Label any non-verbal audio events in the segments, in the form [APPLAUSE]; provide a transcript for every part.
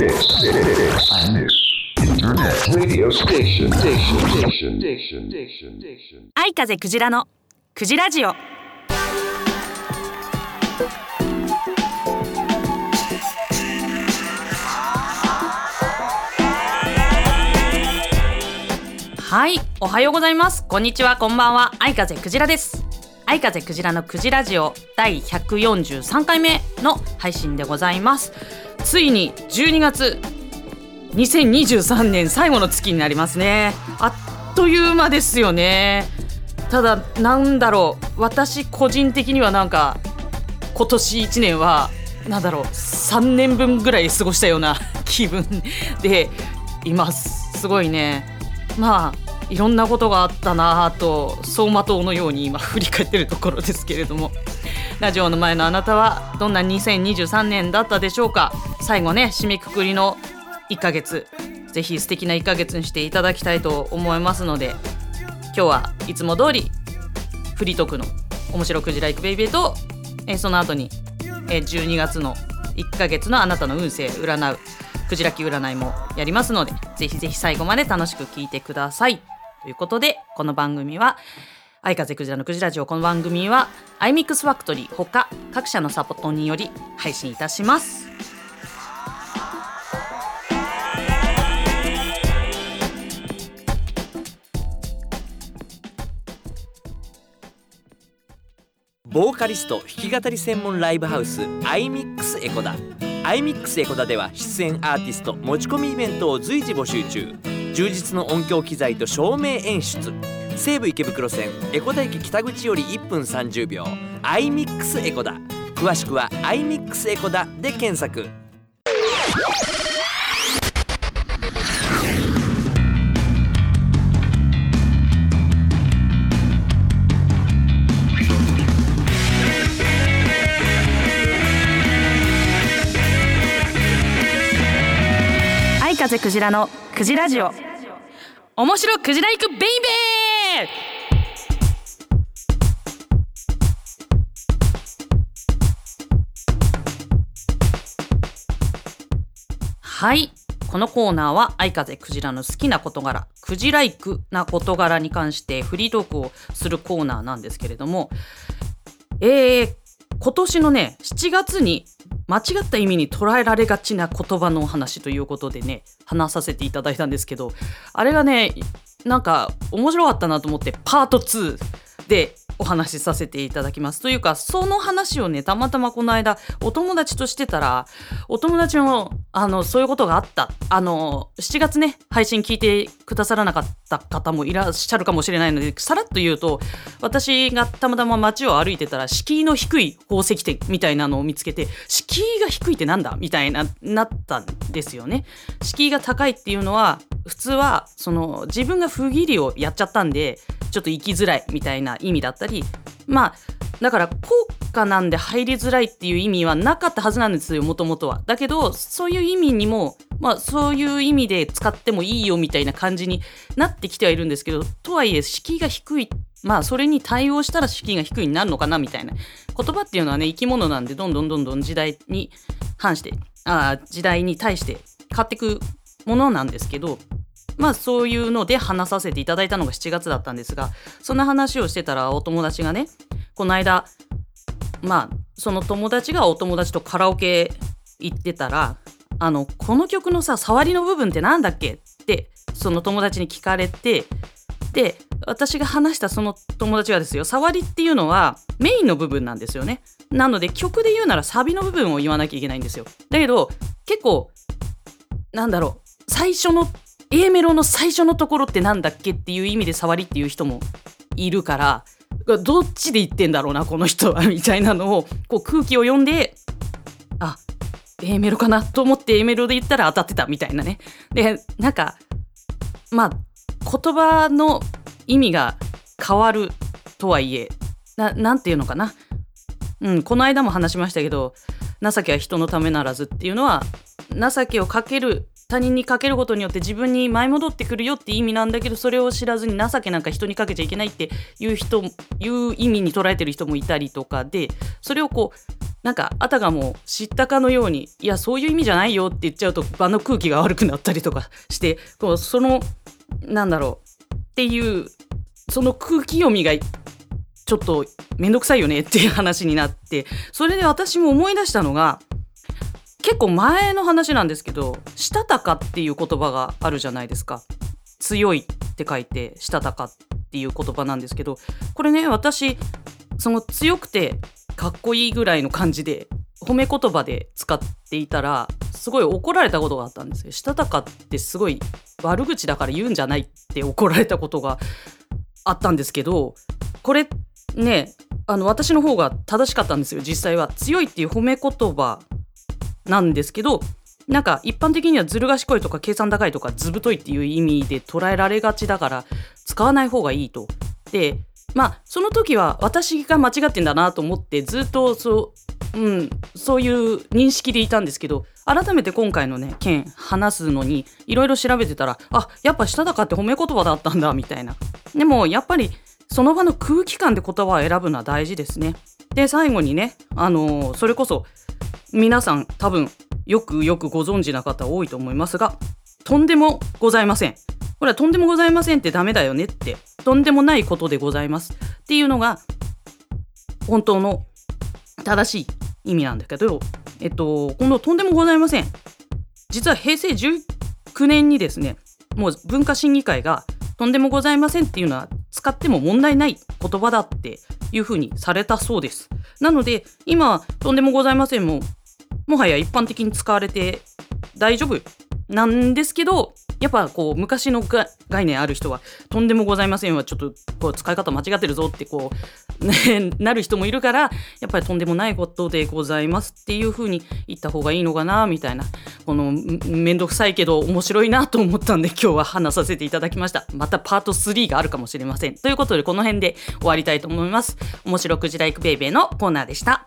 This, this Internet radio station, station, station, station, station, station. 愛風クジラのクジラジオはいおはようございますこんにちはこんばんは愛風クジラです愛風クジラのクジラジオ第143回目の配信でございますついに12月2023年最後の月になりますね。あっという間ですよね。ただなんだろう。私個人的にはなんか今年1年はなんだろう。3年分ぐらい過ごしたような [LAUGHS] 気分でいます。すごいね。まあいろんなことがあったなぁと走馬灯のように今振り返ってるところですけれども。ラジオの前のあなたはどんな2023年だったでしょうか？最後ね締めくくりの1ヶ月。ぜひ素敵な1ヶ月にしていただきたいと思いますので今日はいつも通りフリートークの面白くじらいくベイベーと、えーその後に、えー12月の1ヶ月のあなたの運勢占うくじらき占いもやりますのでぜひぜひ最後まで楽しく聞いてください。ということでこの番組は愛風クジラのクジラジオ。この番組は iMix ファクトリーほか各社のサポートにより配信いたします。ボーカリスト弾き語り専門ライブハウス iMix エコダ。iMix エコダでは出演アーティスト持ち込みイベントを随時募集中。充実の音響機材と照明演出。西武池袋線エコダ駅北口より1分30秒。iMix エコダ。詳しくは iMix エコダで検索。愛風クジラのクジラジオ。面白クジラ行くベイベーはい。このコーナーは愛風クジラの好きな事柄クジライクな事柄に関してフリートークをするコーナーなんですけれどもえー、今年のね7月に間違った意味に捉えられがちな言葉のお話ということでね話させていただいたんですけどあれがねなんか面白かったなと思ってパート2でお話しさせていただきます。というかその話をねたまたまこの間お友達としてたらお友達もあのそういうことがあった。あの7月ね配信聞いてくださらなかった方もいらっしゃるかもしれないのでさらっと言うと私がたまたま街を歩いてたら敷居の低い宝石店みたいなのを見つけて敷居が低いってなんだ？みたいななったんですよね。敷居が高いっていうのは普通はその自分が不義理をやっちゃったんでちょっと生きづらいみたいな意味だったりまあだから高価なんで入りづらいっていう意味はなかったはずなんですよもともとは。だけどそういう意味にもまあそういう意味で使ってもいいよみたいな感じになってきてはいるんですけどとはいえ敷居が低いまあそれに対応したら敷居が低いになるのかなみたいな言葉っていうのはね生き物なんでどんどんどんどん時代に反してあ時代に対して変わっていくものなんですけどまあそういうので話させていただいたのが7月だったんですがそんな話をしてたらお友達がねこの間まあその友達がお友達とカラオケ行ってたらあのこの曲のさ触りの部分ってなんだっけ？ってその友達に聞かれてで私が話したその友達はですよ触りっていうのはメインの部分なんですよね。なので曲で言うならサビの部分を言わなきゃいけないんですよ。だけど結構なんだろう最初の A メロの最初のところってなんだっけっていう意味で触りっていう人もいるからどっちで言ってんだろうなこの人はみたいなのをこう空気を読んであ A メロかなと思って A メロで言ったら当たってたみたいなね。でなんかまあ言葉の意味が変わるとはいえななんていうのかな。うんこの間も話しましたけど情けは人のためならずっていうのは情けをかける他人にかけることによって自分に舞い戻ってくるよって意味なんだけどそれを知らずに情けなんか人にかけちゃいけないっていう人いう意味に捉えてる人もいたりとかでそれをこうなんかあたかも知ったかのようにいやそういう意味じゃないよって言っちゃうと場の空気が悪くなったりとかしてこうそのなんだろうっていうその空気読みがちょっと面倒くさいよねっていう話になってそれで私も思い出したのが結構前の話なんですけど「したたか」っていう言葉があるじゃないですか。強いって書いて「したたか」っていう言葉なんですけどこれね私その強くてかっこいいぐらいの感じで褒め言葉で使っていたらすごい怒られたことがあったんですよ。したたかってすごい悪口だから言うんじゃないって怒られたことがあったんですけどこれねあの私の方が正しかったんですよ実際は。強いっていう褒め言葉なんですけどなんか一般的にはずる賢いとか計算高いとか図太いっていう意味で捉えられがちだから使わない方がいいと。でまあその時は私が間違ってんだなと思ってずっとそううんそういう認識でいたんですけど改めて今回のね件話すのにいろいろ調べてたらあやっぱしたたかって褒め言葉だったんだみたいな。でもやっぱりその場の空気感で言葉を選ぶのは大事ですね。で最後にねあのーそれこそ皆さん多分よくよくご存知な方多いと思いますがとんでもございません。ほらとんでもございませんってダメだよねってとんでもないことでございますっていうのが本当の正しい意味なんだけどえっとこのとんでもございません。実は平成19年にですねもう文化審議会がとんでもございませんっていうのは使っても問題ない言葉だっていうふうにされたそうです。なので今とんでもございませんももはや一般的に使われて大丈夫？なんですけどやっぱこう昔の概念ある人はとんでもございませんはちょっとこう使い方間違ってるぞってこう、[LAUGHS] ね、なる人もいるからやっぱりとんでもないことでございますっていう風に言った方がいいのかなみたいな。このめんどくさいけど面白いなと思ったんで今日は話させていただきました。またパート3があるかもしれません。ということでこの辺で終わりたいと思います。面白くじらいくベイベーのコーナーでした。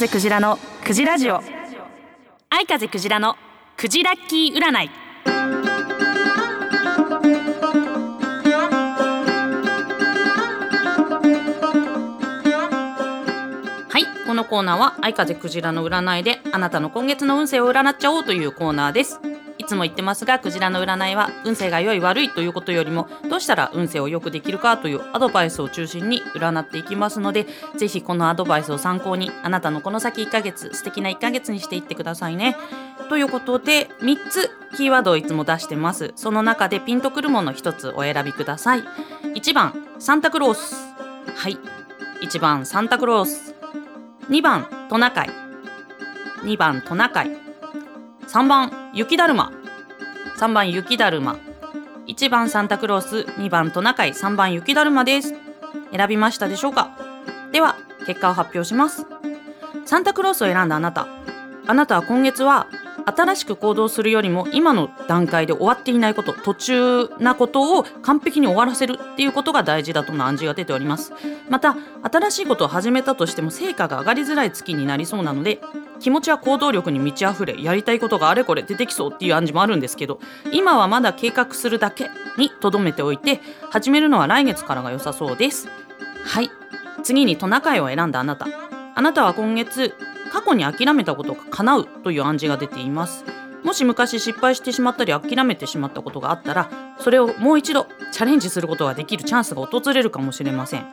風クジラのクジラジオ。愛風クジラのクジラッキー占い。はいこのコーナーは愛風クジラの占いであなたの今月の運勢を占っちゃおうというコーナーです。いつも言ってますがクジラの占いは運勢が良い悪いということよりもどうしたら運勢を良くできるかというアドバイスを中心に占っていきますのでぜひこのアドバイスを参考にあなたのこの先1ヶ月素敵な1ヶ月にしていってくださいね。ということで3つキーワードをいつも出してます。その中でピンとくるもの1つお選びください。1番サンタクロース。はい。1番サンタクロース。2番トナカイ。2番トナカイ。3番雪だるま。3番雪だるま。1番サンタクロース。2番トナカイ。3番雪だるまです。選びましたでしょうか？では結果を発表します。サンタクロースを選んだあなた。あなたは今月は新しく行動するよりも今の段階で終わっていないこと途中なことを完璧に終わらせるっていうことが大事だとの暗示が出ております。また新しいことを始めたとしても成果が上がりづらい月になりそうなので気持ちは行動力に満ち溢れやりたいことがあれこれ出てきそうっていう暗示もあるんですけど今はまだ計画するだけにとどめておいて始めるのは来月からが良さそうです。はい。次にトナカイを選んだあなた。あなたは今月過去に諦めたことが叶うという暗示が出ています。もし昔失敗してしまったり諦めてしまったことがあったらそれをもう一度チャレンジすることができるチャンスが訪れるかもしれません。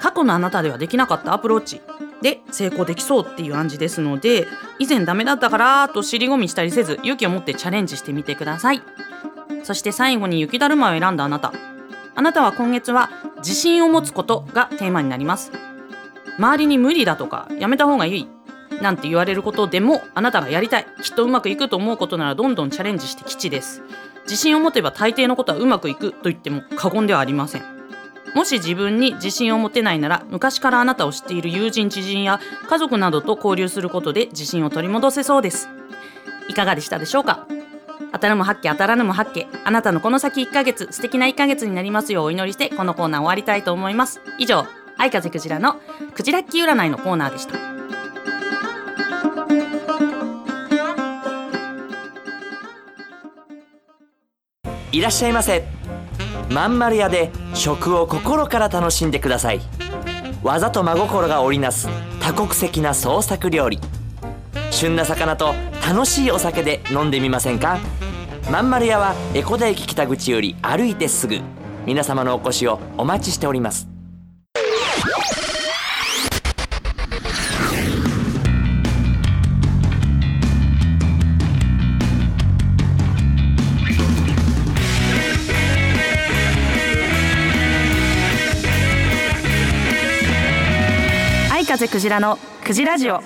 過去のあなたではできなかったアプローチ。で成功できそうっていう暗示ですので以前ダメだったからと尻込みしたりせず勇気を持ってチャレンジしてみてください。そして最後に雪だるまを選んだあなた。あなたは今月は自信を持つことがテーマになります。周りに無理だとかやめた方がいい。なんて言われることでもあなたがやりたい。きっとうまくいくと思うことならどんどんチャレンジして吉です。自信を持てば大抵のことはうまくいくと言っても過言ではありません。もし自分に自信を持てないなら昔からあなたを知っている友人知人や家族などと交流することで自信を取り戻せそうです。いかがでしたでしょうか？当たるも八卦当たらぬも八卦あなたのこの先1ヶ月素敵な1ヶ月になりますようお祈りしてこのコーナー終わりたいと思います。以上愛風クジラのクジラッキー占いのコーナーでした。いらっしゃいませ。まんまる屋で食を心から楽しんでください。技と真心が織りなす多国籍な創作料理。旬な魚と楽しいお酒で飲んでみませんか？まんまる屋は江古田駅北口より歩いてすぐ。皆様のお越しをお待ちしております。風クジラのクジラジオ。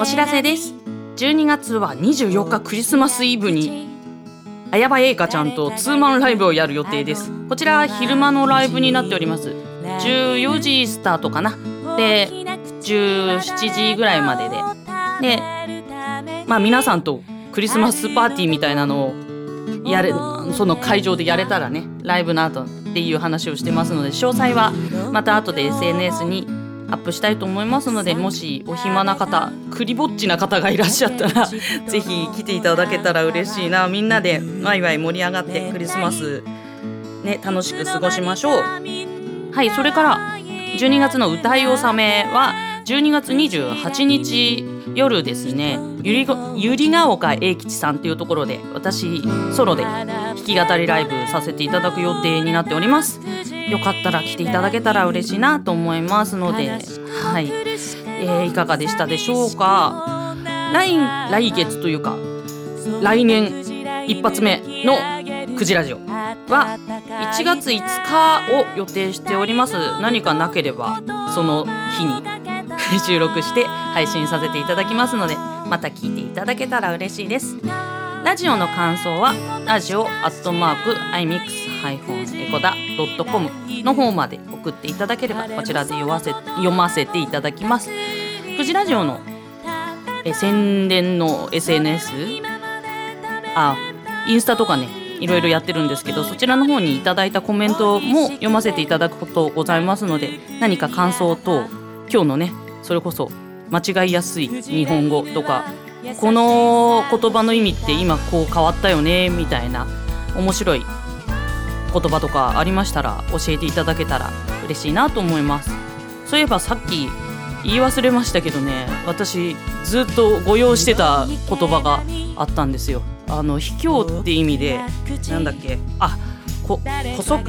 お知らせです。12月は24日クリスマスイブに綾葉栄華ちゃんとツーマンライブをやる予定です。こちらは昼間のライブになっております。14時スタートかな。で17時ぐらいまでで。でまあ皆さんとクリスマスパーティーみたいなのをやれその会場でやれたらねライブの後っていう話をしてますので詳細はまた後で SNS にアップしたいと思いますのでもしお暇な方クリぼっちな方がいらっしゃったら [LAUGHS] ぜひ来ていただけたら嬉しいな。みんなでワイワイ盛り上がってクリスマスね楽しく過ごしましょう。はいそれから12月の歌い納めは12月28日夜ですねゆりごゆりが丘英吉さんっていうところで私ソロで弾き語りライブさせていただく予定になっております。よかったら来ていただけたら嬉しいなと思いますのではい、えーいかがでしたでしょうか？来来月というか来年一発目のクジラジオは1月5日を予定しております。何かなければその日に。[LAUGHS] 収録して配信させていただきますのでまた聞いていただけたら嬉しいです。ラジオの感想はラジオアットマーク iMix- エコダ .com の方まで送っていただければこちらで読ませ読ませていただきます。クジラジオのえ宣伝の SNS あインスタとかねいろいろやってるんですけどそちらの方にいただいたコメントも読ませていただくことございますので何か感想等今日のねそれこそ間違いやすい日本語とかこの言葉の意味って今こう変わったよねみたいな面白い言葉とかありましたら教えていただけたら嬉しいなと思います。そういえばさっき言い忘れましたけどね私ずっとご用意してた言葉があったんですよ。あの卑怯って意味でなんだっけ？あこ姑息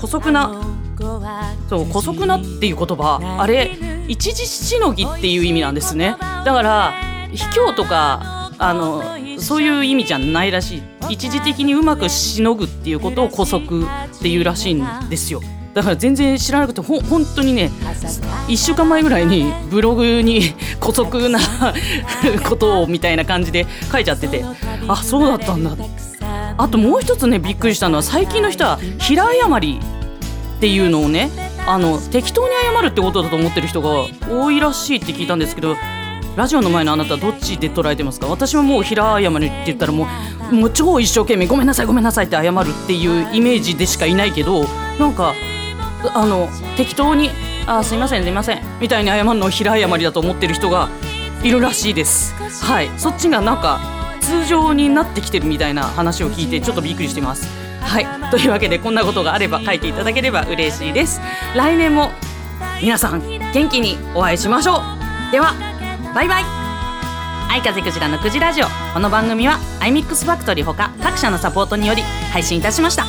姑息なそう姑息なっていう言葉あれ一時しのぎっていう意味なんですね。だから卑怯とかあのそういう意味じゃないらしい。一時的にうまくしのぐっていうことを姑息っていうらしいんですよ。だから全然知らなくてほ本当にね1週間前ぐらいにブログに [LAUGHS] 姑息な [LAUGHS] ことをみたいな感じで書いちゃっててあそうだったんだ。あともう一つねびっくりしたのは最近の人は平謝りっていうのをねあの適当に謝るってことだと思ってる人が多いらしいって聞いたんですけどラジオの前のあなたどっちで捉えてますか？私はもう平謝りって言ったらもうもう超一生懸命ごめんなさいごめんなさいって謝るっていうイメージでしかいないけどなんかあの適当に「あすいませんすいません」みたいに謝るのを平謝りだと思ってる人がいるらしいです。はい。そっちがなんか通常になってきてるみたいな話を聞いてちょっとびっくりしてます。はい。というわけでこんなことがあれば書いていただければ嬉しいです。来年も皆さん元気にお会いしましょう。ではバイバイ。愛風クジラのクジラジオ。この番組は iMix ファクトリーほか各社のサポートにより配信いたしました。